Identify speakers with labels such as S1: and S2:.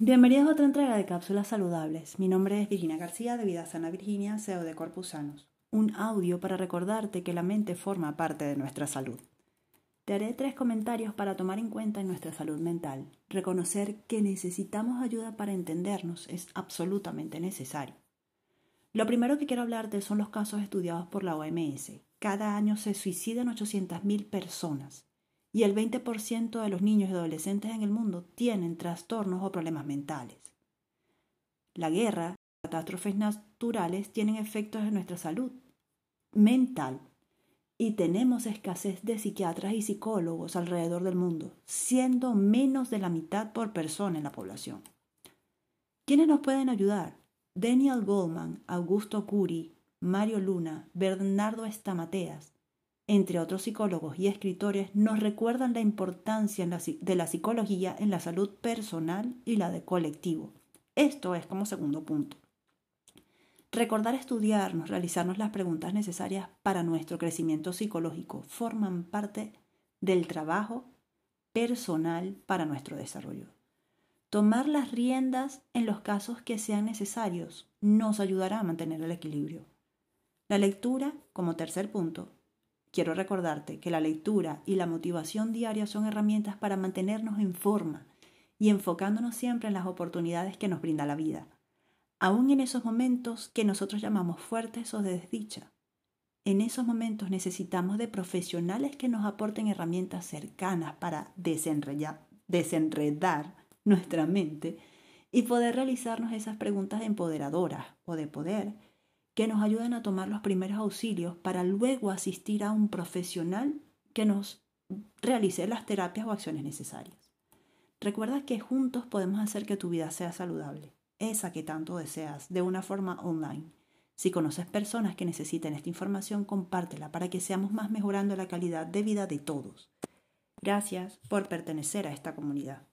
S1: Bienvenidos a otra entrega de Cápsulas Saludables. Mi nombre es Virginia García de Vida Sana Virginia, CEO de Corpus Sanos. Un audio para recordarte que la mente forma parte de nuestra salud. Te haré tres comentarios para tomar en cuenta en nuestra salud mental. Reconocer que necesitamos ayuda para entendernos es absolutamente necesario. Lo primero que quiero hablarte son los casos estudiados por la OMS. Cada año se suicidan 800.000 personas y el 20% de los niños y adolescentes en el mundo tienen trastornos o problemas mentales. La guerra, catástrofes naturales tienen efectos en nuestra salud mental y tenemos escasez de psiquiatras y psicólogos alrededor del mundo, siendo menos de la mitad por persona en la población. ¿Quiénes nos pueden ayudar? Daniel Goldman, Augusto Curi, Mario Luna, Bernardo Estamateas, entre otros psicólogos y escritores, nos recuerdan la importancia de la psicología en la salud personal y la de colectivo. Esto es como segundo punto. Recordar estudiarnos, realizarnos las preguntas necesarias para nuestro crecimiento psicológico forman parte del trabajo personal para nuestro desarrollo. Tomar las riendas en los casos que sean necesarios nos ayudará a mantener el equilibrio. La lectura, como tercer punto, Quiero recordarte que la lectura y la motivación diaria son herramientas para mantenernos en forma y enfocándonos siempre en las oportunidades que nos brinda la vida, aún en esos momentos que nosotros llamamos fuertes o de desdicha. En esos momentos necesitamos de profesionales que nos aporten herramientas cercanas para desenredar nuestra mente y poder realizarnos esas preguntas empoderadoras o de poder que nos ayuden a tomar los primeros auxilios para luego asistir a un profesional que nos realice las terapias o acciones necesarias. Recuerda que juntos podemos hacer que tu vida sea saludable, esa que tanto deseas, de una forma online. Si conoces personas que necesiten esta información, compártela para que seamos más mejorando la calidad de vida de todos. Gracias por pertenecer a esta comunidad.